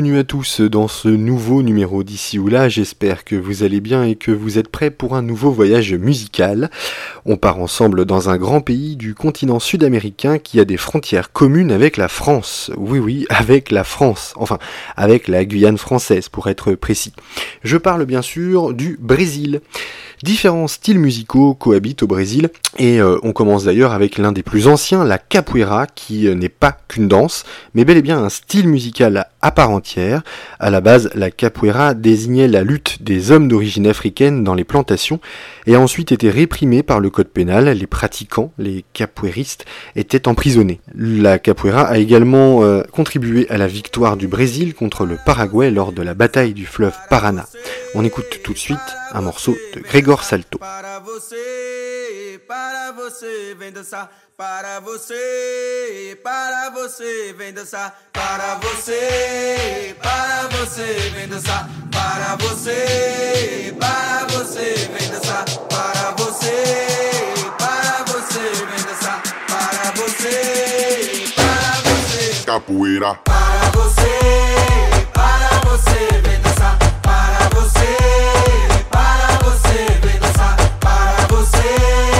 Bienvenue à tous dans ce nouveau numéro d'ici ou là. J'espère que vous allez bien et que vous êtes prêts pour un nouveau voyage musical. On part ensemble dans un grand pays du continent sud-américain qui a des frontières communes avec la France. Oui, oui, avec la France. Enfin, avec la Guyane française pour être précis. Je parle bien sûr du Brésil. Différents styles musicaux cohabitent au Brésil et euh, on commence d'ailleurs avec l'un des plus anciens, la capoeira, qui euh, n'est pas qu'une danse, mais bel et bien un style musical à part entière. À la base, la capoeira désignait la lutte des hommes d'origine africaine dans les plantations et a ensuite été réprimée par le code pénal. Les pratiquants, les capoeiristes, étaient emprisonnés. La capoeira a également euh, contribué à la victoire du Brésil contre le Paraguay lors de la bataille du fleuve Paraná. On écoute tout de suite un morceau de Grégor Salto. Para você, para você, vem dançar. Para você, para você, vem dançar. Para você, para você, vem dançar. Para você, para você, vem dançar. Para você, para você, vem dançar. Para você, para você. Capoeira. Para você, para você, vem dançar. Para você, say.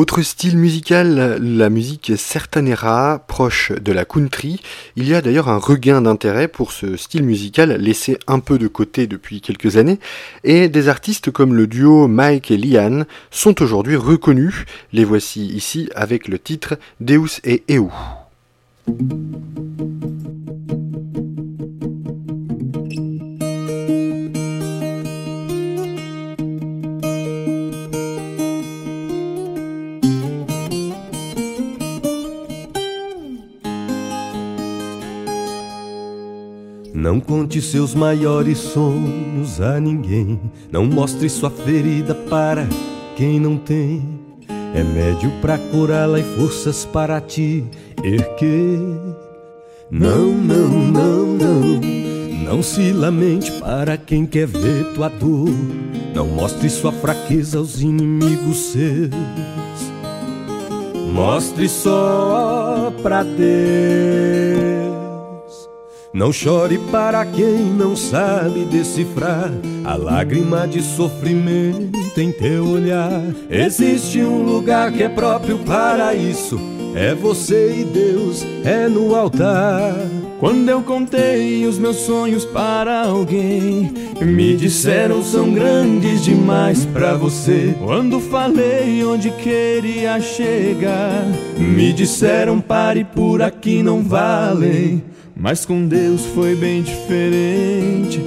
Autre style musical, la musique sertanera, proche de la country. Il y a d'ailleurs un regain d'intérêt pour ce style musical laissé un peu de côté depuis quelques années, et des artistes comme le duo Mike et Liane sont aujourd'hui reconnus. Les voici ici avec le titre Deus et Eu. Não conte seus maiores sonhos a ninguém. Não mostre sua ferida para quem não tem. Remédio pra curá-la e forças para te erguer. Não, não, não, não. Não se lamente para quem quer ver tua dor. Não mostre sua fraqueza aos inimigos seus. Mostre só pra Deus. Não chore para quem não sabe decifrar a lágrima de sofrimento em teu olhar. Existe um lugar que é próprio para isso. É você e Deus, é no altar. Quando eu contei os meus sonhos para alguém, me disseram são grandes demais para você. Quando falei onde queria chegar, me disseram pare por aqui não valem. Mas com Deus foi bem diferente.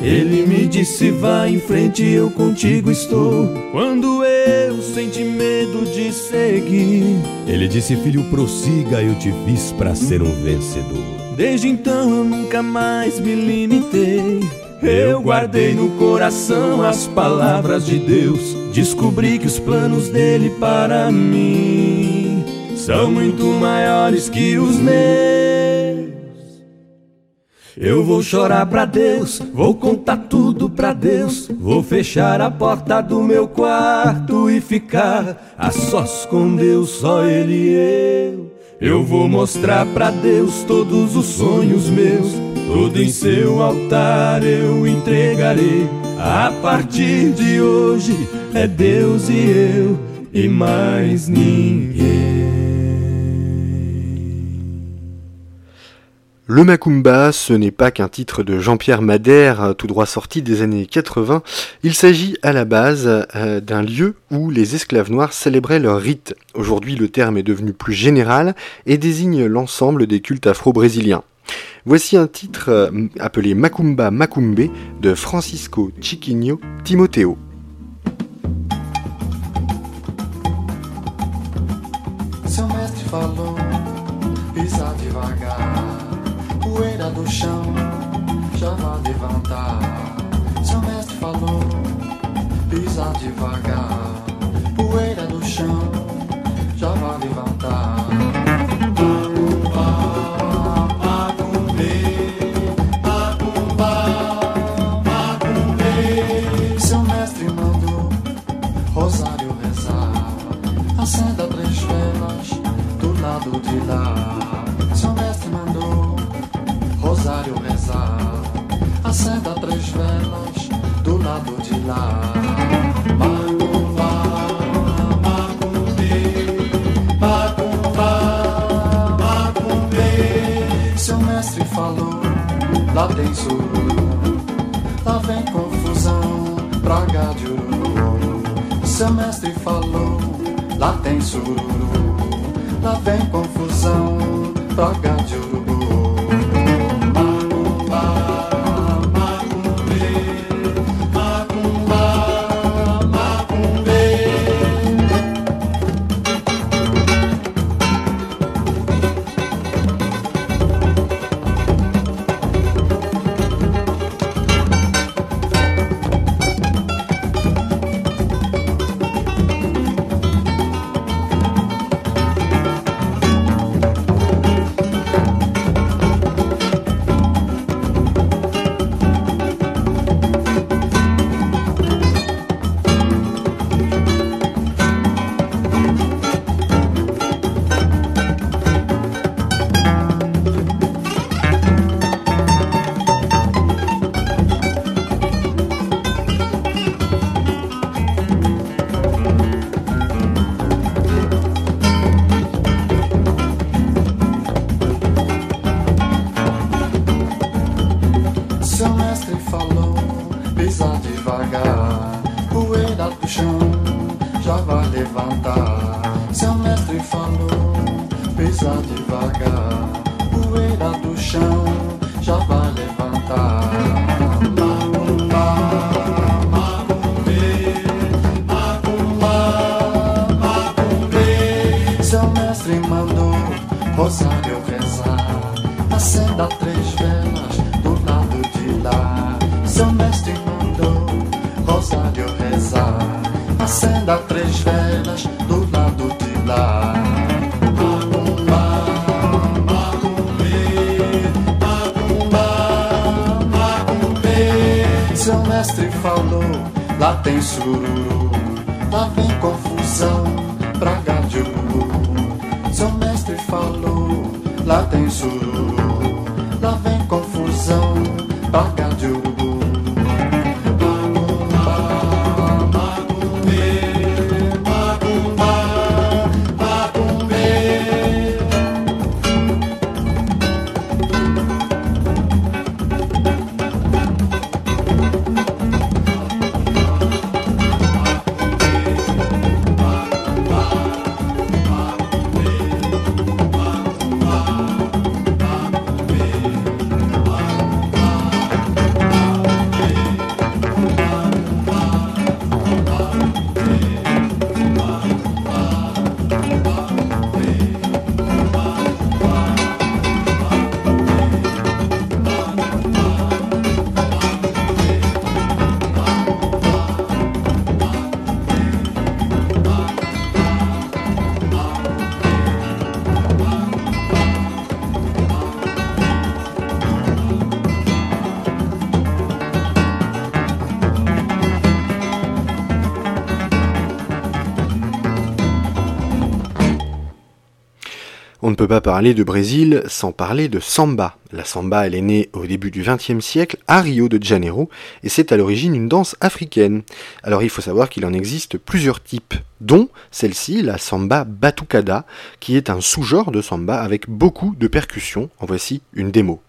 Ele me disse: vá em frente, eu contigo estou. Quando eu senti medo de seguir, ele disse: filho, prossiga, eu te fiz para ser um vencedor. Desde então eu nunca mais me limitei. Eu guardei no coração as palavras de Deus. Descobri que os planos dele para mim são muito maiores que os meus. Eu vou chorar pra Deus, vou contar tudo pra Deus. Vou fechar a porta do meu quarto e ficar a sós com Deus, só Ele e eu. Eu vou mostrar pra Deus todos os sonhos meus. Tudo em seu altar eu entregarei. A partir de hoje é Deus e eu e mais ninguém. Le Macumba, ce n'est pas qu'un titre de Jean-Pierre Madère, tout droit sorti des années 80. Il s'agit à la base euh, d'un lieu où les esclaves noirs célébraient leurs rites. Aujourd'hui, le terme est devenu plus général et désigne l'ensemble des cultes afro-brésiliens. Voici un titre euh, appelé Macumba Macumbe de Francisco Chiquinho Timoteo. Chão vai levantar. Seu mestre falou, pisa devagar, poeira do chão já vai levantar. Seu mestre mandou Rosário rezar, acenda três velas do lado de lá. Lado de lá. Lá tem sururu, lá vem confusão, praga de ururu. Seu mestre falou, lá tem sururu, lá vem confusão, praga de urubu. Seu mestre falou, lá tem sururu, lá vem confusão, praga de urubu. Seu mestre falou, lá tem sururu, lá vem confusão, praga de urubu. Peut pas parler de Brésil sans parler de samba. La samba, elle est née au début du XXe siècle à Rio de Janeiro et c'est à l'origine une danse africaine. Alors il faut savoir qu'il en existe plusieurs types, dont celle-ci, la samba batucada, qui est un sous-genre de samba avec beaucoup de percussions. En voici une démo.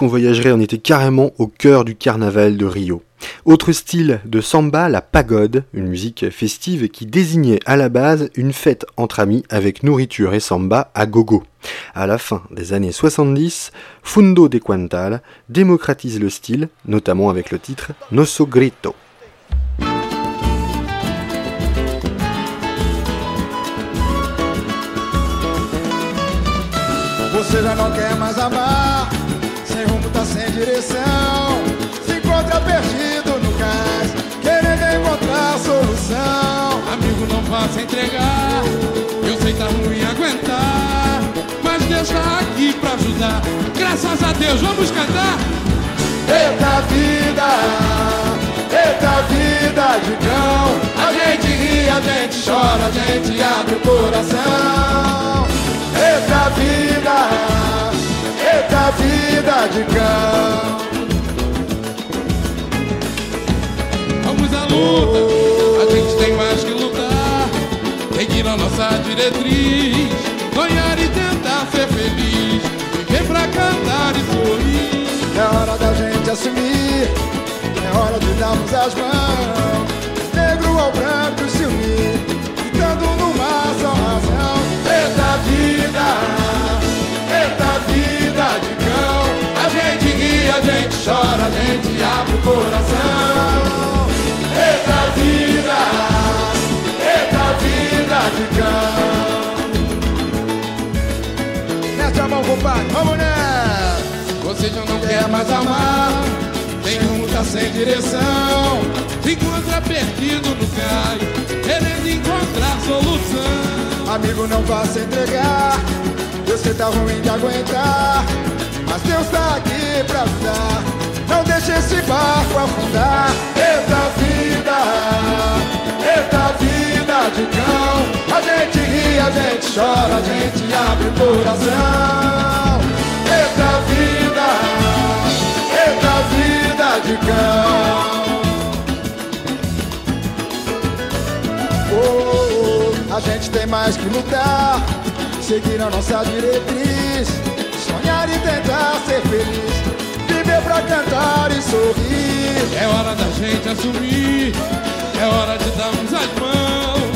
Qu'on voyagerait, on était carrément au cœur du carnaval de Rio. Autre style de samba, la pagode, une musique festive qui désignait à la base une fête entre amis avec nourriture et samba à gogo. À la fin des années 70, Fundo de Quantal démocratise le style, notamment avec le titre Nosso Grito. Direção. Se encontra perdido no cais, querendo encontrar solução. Amigo, não faça entregar. Eu sei tá ruim aguentar. Mas Deus tá aqui pra ajudar. Graças a Deus, vamos cantar. Eita vida, eita vida de cão. A gente ri, a gente chora, a gente abre o coração. Eita vida, eita vida de cão. Vamos à luta. A gente tem mais que lutar. Seguir a nossa diretriz. Sonhar e tentar ser feliz. Viver pra cantar e sorrir. É hora da gente assumir, é hora de darmos as mãos. Negro ao branco se unir, gritando numa só razão. Eita vida, a gente chora, a gente abre o coração. Eita vida, eita vida de cão. Mete a mão, compadre, vamos nessa. Você já não quer mais amar. rumo, tá sem direção Se encontra perdido no cais. Querendo encontrar solução. Amigo, não vá se entregar Você tá ruim de aguentar Mas Deus tá aqui Não deixe esse barco afundar. Eita vida Eita vida de cão. A gente ri, a gente chora A gente abre o coração. Eita vida Eita vida de cão. Oh, oh, a gente tem mais que lutar, seguir a nossa diretriz, sonhar e tentar ser feliz, viver pra cantar e sorrir. É hora da gente assumir. É hora de darmos as mãos.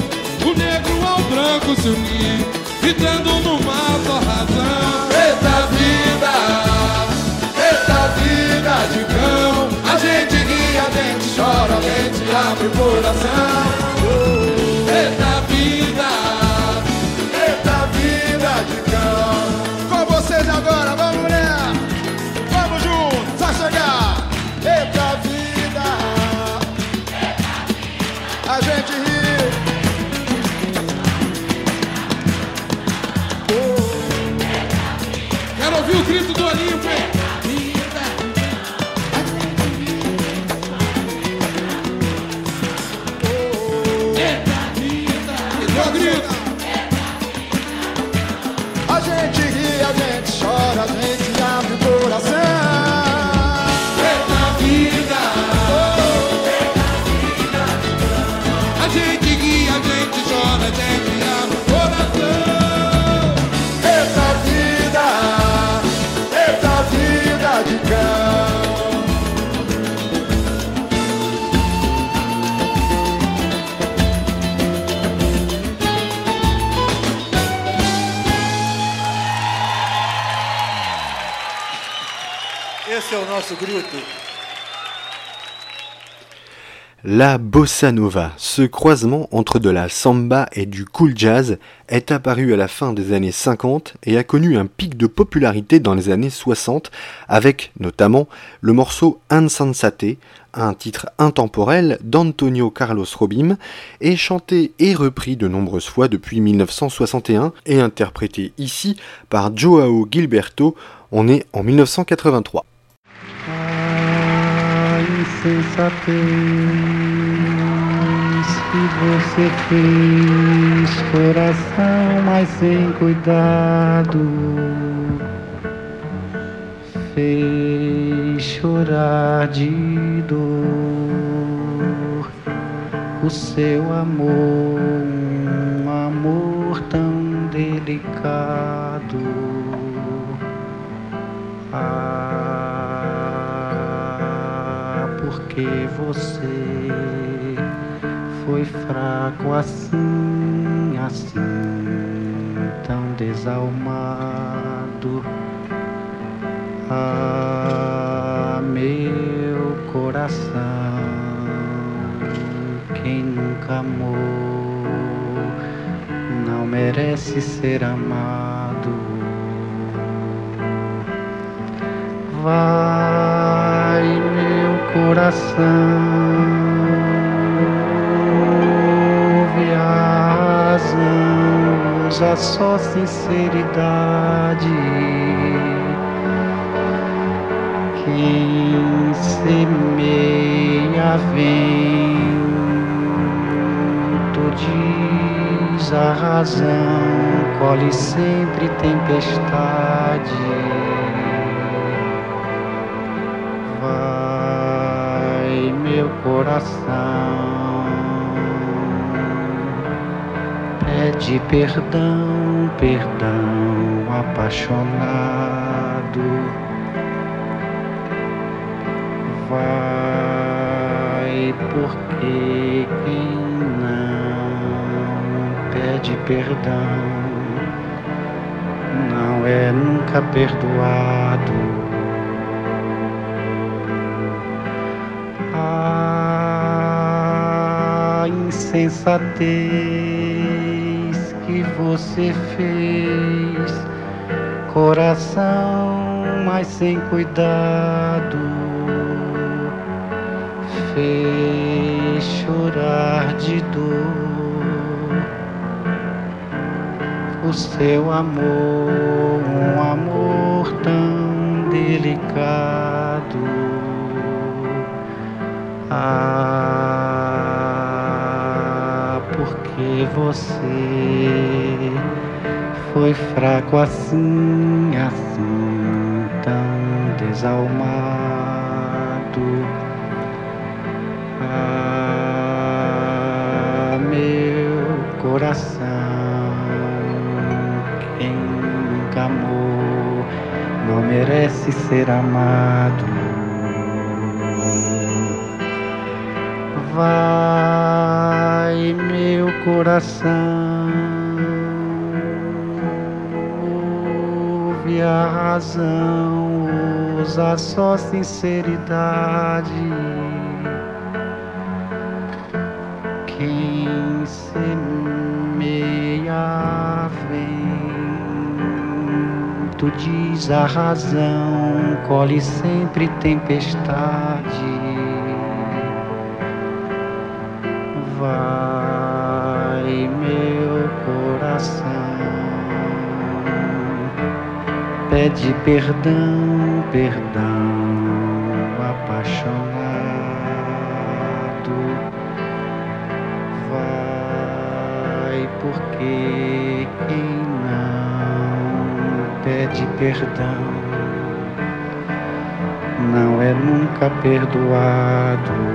O negro ao branco se unir. Gritando numa só razão. Eita vida, eita vida de cão, a gente ri, a gente chora, a gente abre o coração. A gente chora, a La bossa nova, ce croisement entre de la samba et du cool jazz, est apparu à la fin des années 50 et a connu un pic de popularité dans les années 60 avec notamment le morceau Insensate, un titre intemporel d'Antonio Carlos Robim et chanté et repris de nombreuses fois depuis 1961 et interprété ici par Joao Gilberto, on est en 1983. Insensatez que você fez, coração, mas sem cuidado, fez chorar de dor o seu amor, um amor tão delicado. Ah, porque você foi fraco assim, assim, tão desalmado. Ah, meu coração, quem nunca amou não merece ser amado. Vai, coração, ouve a razão, usa só sinceridade. Quem semeia vento diz a razão, colhe sempre tempestade. Meu coração, pede perdão, perdão, apaixonado. Vai, porque quem não pede perdão não é nunca perdoado. Insensatez que você fez, coração, mas sem cuidado, fez chorar de dor. O seu amor, um amor tão delicado. Ah, você foi fraco assim, assim, tão desalmado. Ah, meu coração, quem nunca amou não merece ser amado. Vai, meu coração, ouve a razão, usa só sinceridade. Quem semeia vento diz a razão, colhe sempre tempestade. Vai, meu coração, pede perdão, perdão, apaixonado. Vai, porque quem não pede perdão não é nunca perdoado.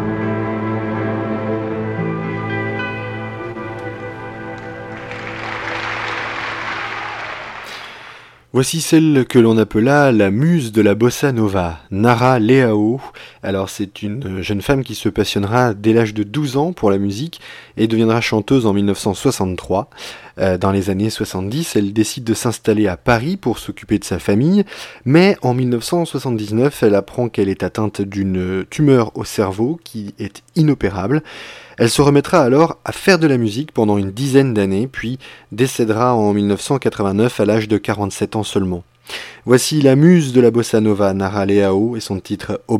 Voici celle que l'on appela la muse de la bossa nova, Nara Leao. Alors c'est une jeune femme qui se passionnera dès l'âge de 12 ans pour la musique et deviendra chanteuse en 1963. Euh, dans les années 70, elle décide de s'installer à Paris pour s'occuper de sa famille, mais en 1979, elle apprend qu'elle est atteinte d'une tumeur au cerveau qui est inopérable. Elle se remettra alors à faire de la musique pendant une dizaine d'années, puis décédera en 1989 à l'âge de 47 ans seulement. Voici la muse de la bossa nova, Nara Leao, et son titre Au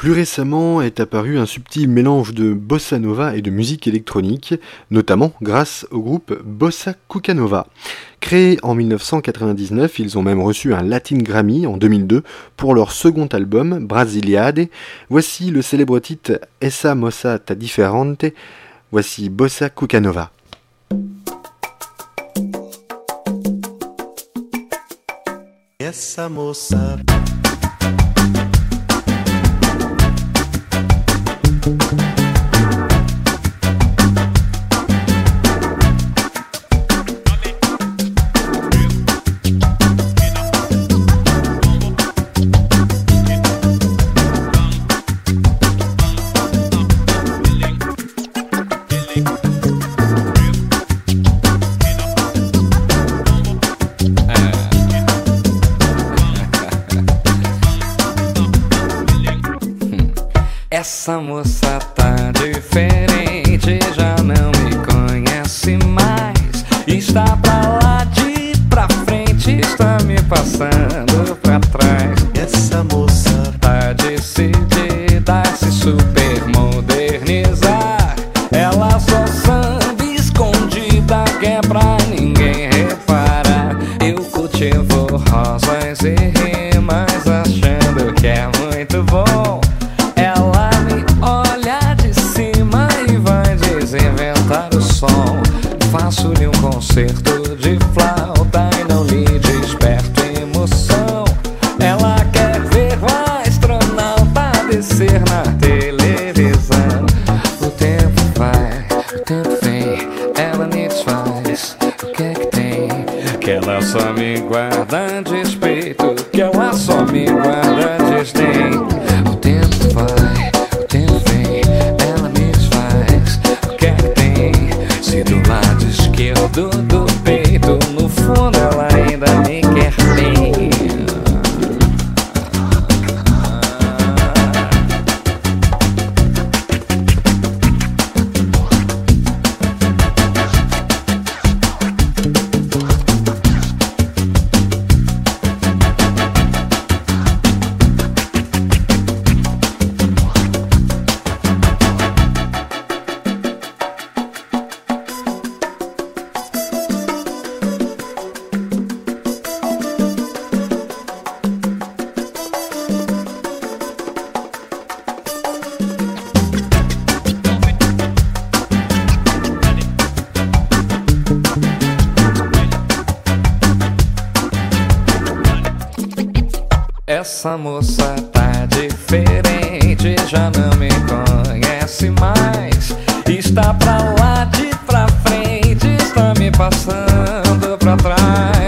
Plus récemment est apparu un subtil mélange de bossa nova et de musique électronique, notamment grâce au groupe Bossa Cucanova. Créés en 1999, ils ont même reçu un Latin Grammy en 2002 pour leur second album, Brasiliade. Voici le célèbre titre Essa Mossa Ta Differente. Voici Bossa Cucanova. Essa moça tá diferente, já não me conhece mais. Está pra lá de pra frente, está me passando pra trás.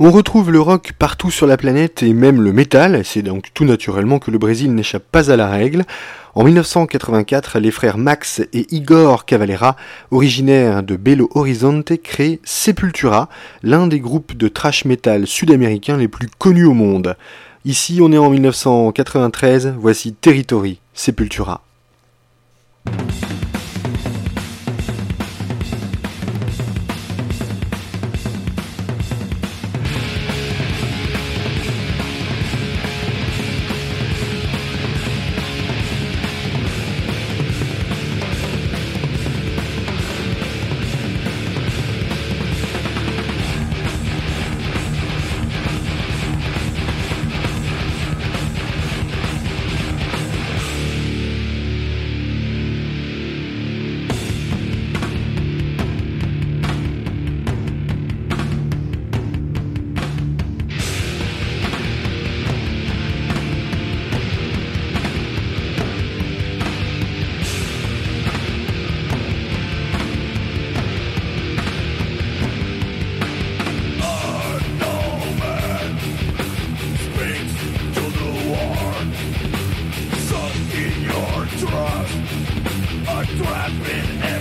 On retrouve le rock partout sur la planète et même le métal, c'est donc tout naturellement que le Brésil n'échappe pas à la règle. En 1984, les frères Max et Igor Cavalera, originaires de Belo Horizonte, créent Sepultura, l'un des groupes de thrash metal sud-américains les plus connus au monde. Ici, on est en 1993, voici Territory, Sepultura. words were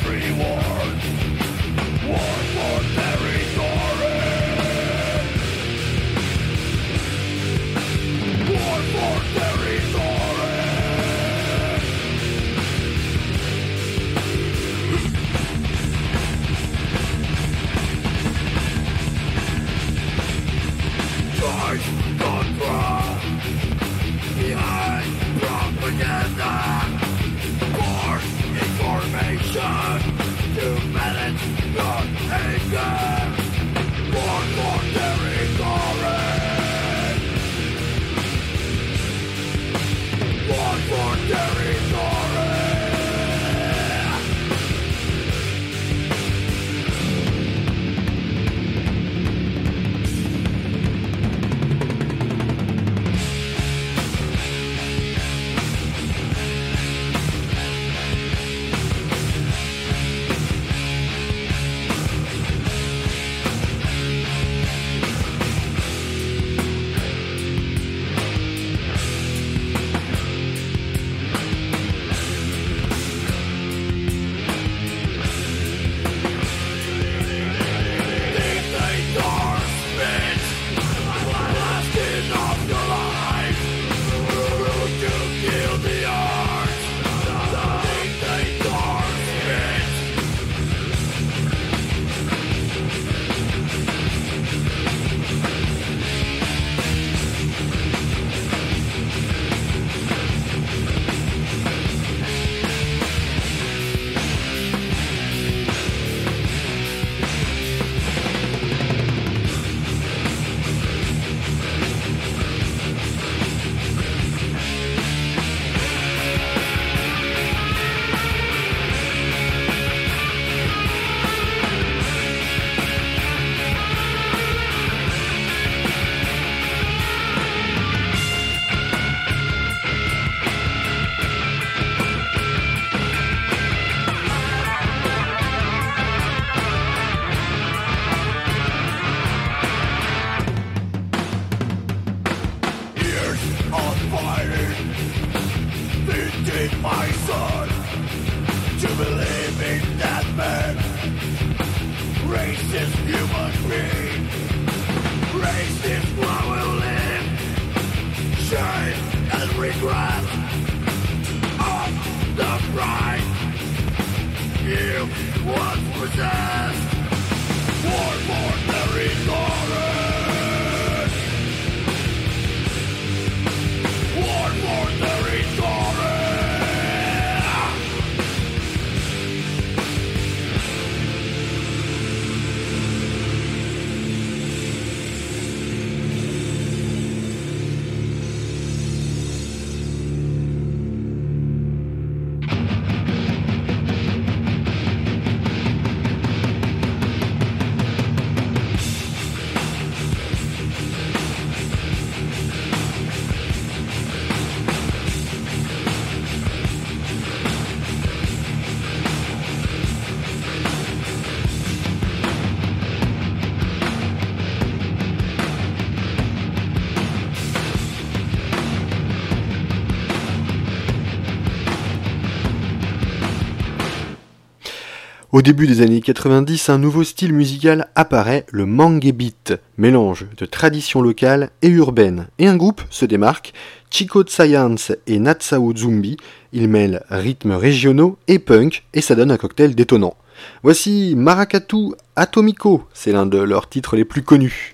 Au début des années 90, un nouveau style musical apparaît, le mangue beat, mélange de tradition locale et urbaine. Et un groupe se démarque, Chico Science et Natsao Zumbi. Ils mêlent rythmes régionaux et punk et ça donne un cocktail détonnant. Voici Maracatu Atomico, c'est l'un de leurs titres les plus connus.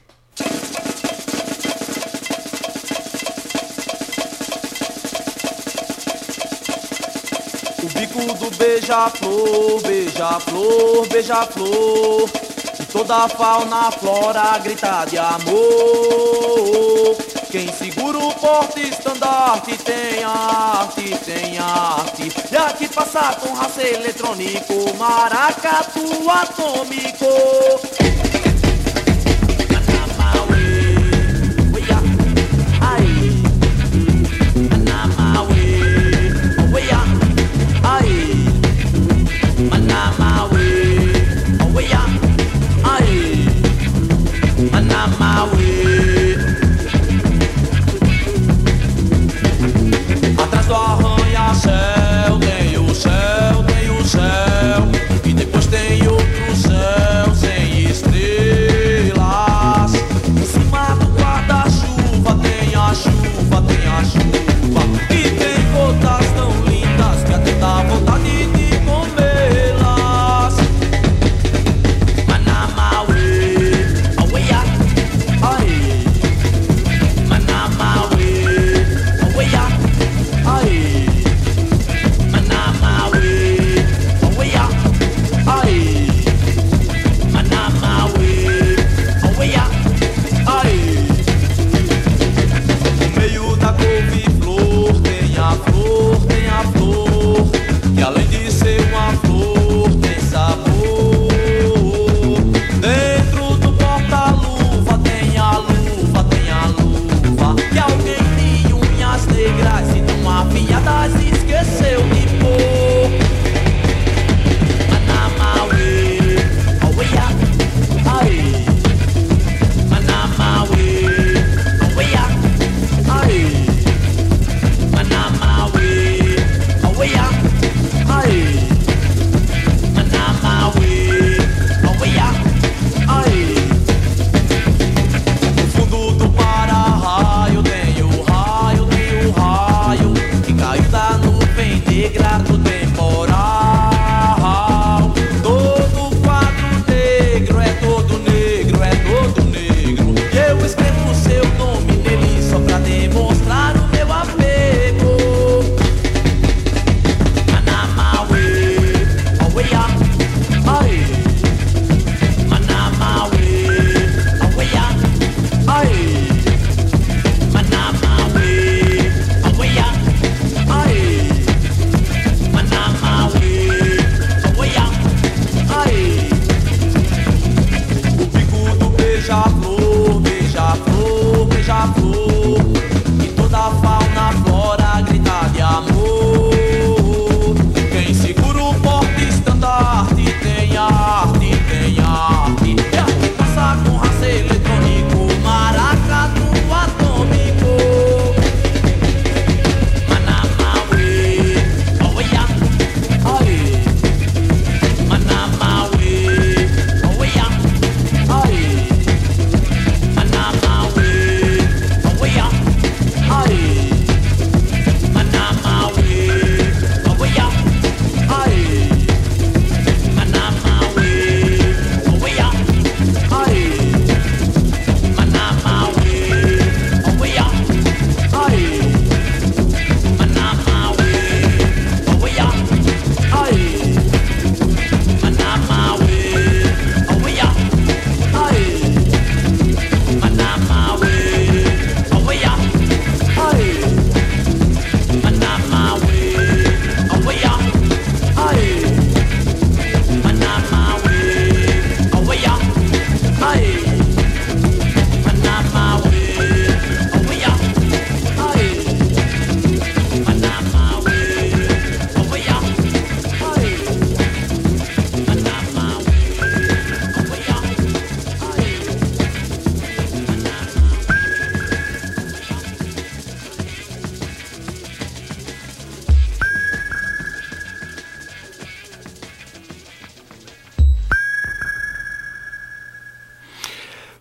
Beija-flor, beija-flor, beija-flor. Toda a fauna, flora grita de amor. Quem segura o porte estandarte tem arte, tem arte. E aqui passa com raça eletrônico, maracatu atômico.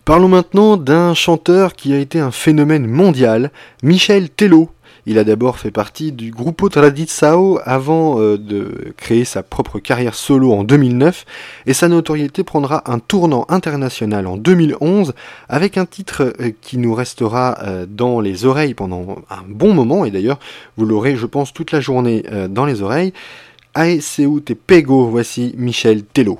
Parlons maintenant d'un chanteur qui a été un phénomène mondial, Michel Tello. Il a d'abord fait partie du Gruppo Tradizao avant euh, de créer sa propre carrière solo en 2009 et sa notoriété prendra un tournant international en 2011 avec un titre euh, qui nous restera euh, dans les oreilles pendant un bon moment et d'ailleurs vous l'aurez je pense toute la journée dans les oreilles. Ae seu te pego, voici Michel Tello.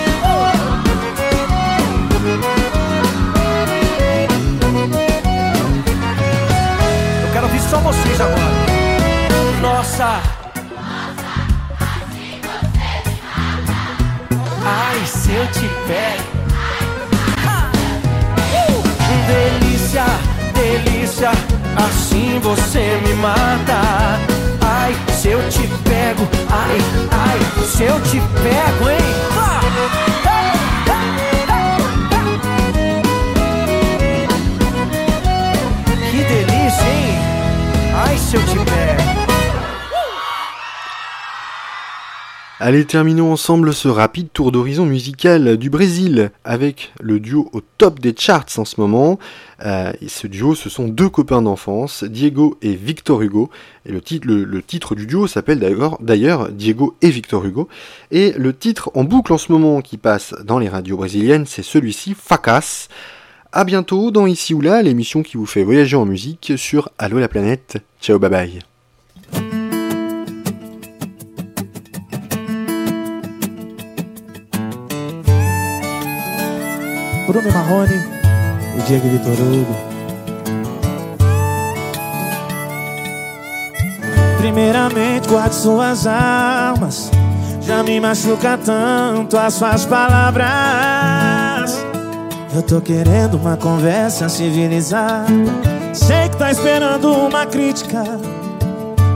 Só vocês agora. Nossa! Ai, se eu te pego. Uh! Delícia, delícia, assim você me mata. Ai, se eu te pego, ai, ai, se eu te pego, hein? Que Allez, terminons ensemble ce rapide tour d'horizon musical du Brésil avec le duo au top des charts en ce moment. Euh, ce duo, ce sont deux copains d'enfance, Diego et Victor Hugo. Et le titre, du duo s'appelle d'ailleurs, Diego et Victor Hugo. Et le titre en boucle en ce moment qui passe dans les radios brésiliennes, c'est celui-ci, Facas. À bientôt dans Ici ou Là, l'émission qui vous fait voyager en musique sur Allo la planète. Ciao, bye bye. Bruno Marrone e Diego Vitor Hugo. Primeiramente, guarde suas armas. Já me machuca tanto as suas palavras. Eu tô querendo uma conversa civilizada. Sei que tá esperando uma crítica,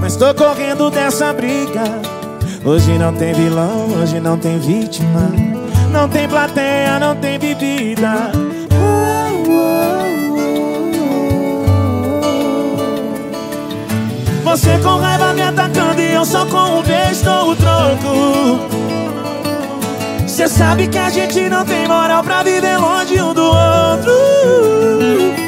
mas tô correndo dessa briga. Hoje não tem vilão, hoje não tem vítima. Não tem plateia, não tem bebida. Você com raiva me atacando e eu só com um beijo dou o troco. Cê sabe que a gente não tem moral pra viver longe um do outro.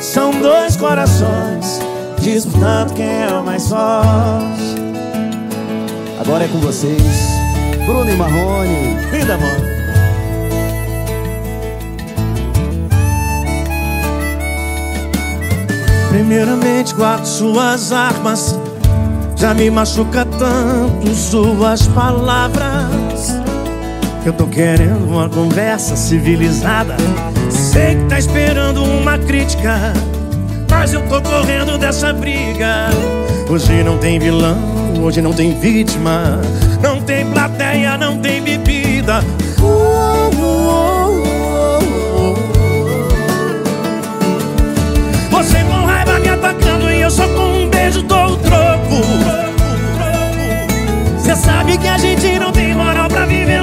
São dois corações disputando quem é o mais forte. Agora é com vocês, Bruno e Marrone. Vida, mano. Primeiramente guardo suas armas Já me machuca tanto suas palavras Eu tô querendo uma conversa civilizada Sei que tá esperando uma crítica Mas eu tô correndo dessa briga Hoje não tem vilão, hoje não tem vítima Não tem plateia, não tem bebida Uh, uh, uh. Você com raiva me atacando e eu só com um beijo dou o troco. Você sabe que a gente não tem moral pra viver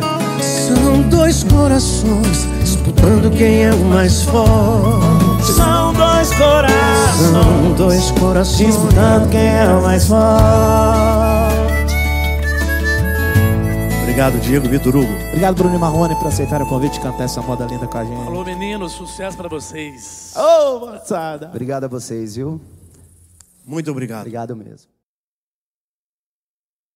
São dois corações disputando quem é o mais forte São dois corações São dois corações disputando quem é o mais forte Obrigado, Diego Vitor Hugo. Obrigado, Bruno e Marrone, por aceitar o convite de cantar essa moda linda com a gente. Alô, meninos, sucesso pra vocês. Ô, moçada. Obrigado a vocês, viu? Muito obrigado. Obrigado mesmo.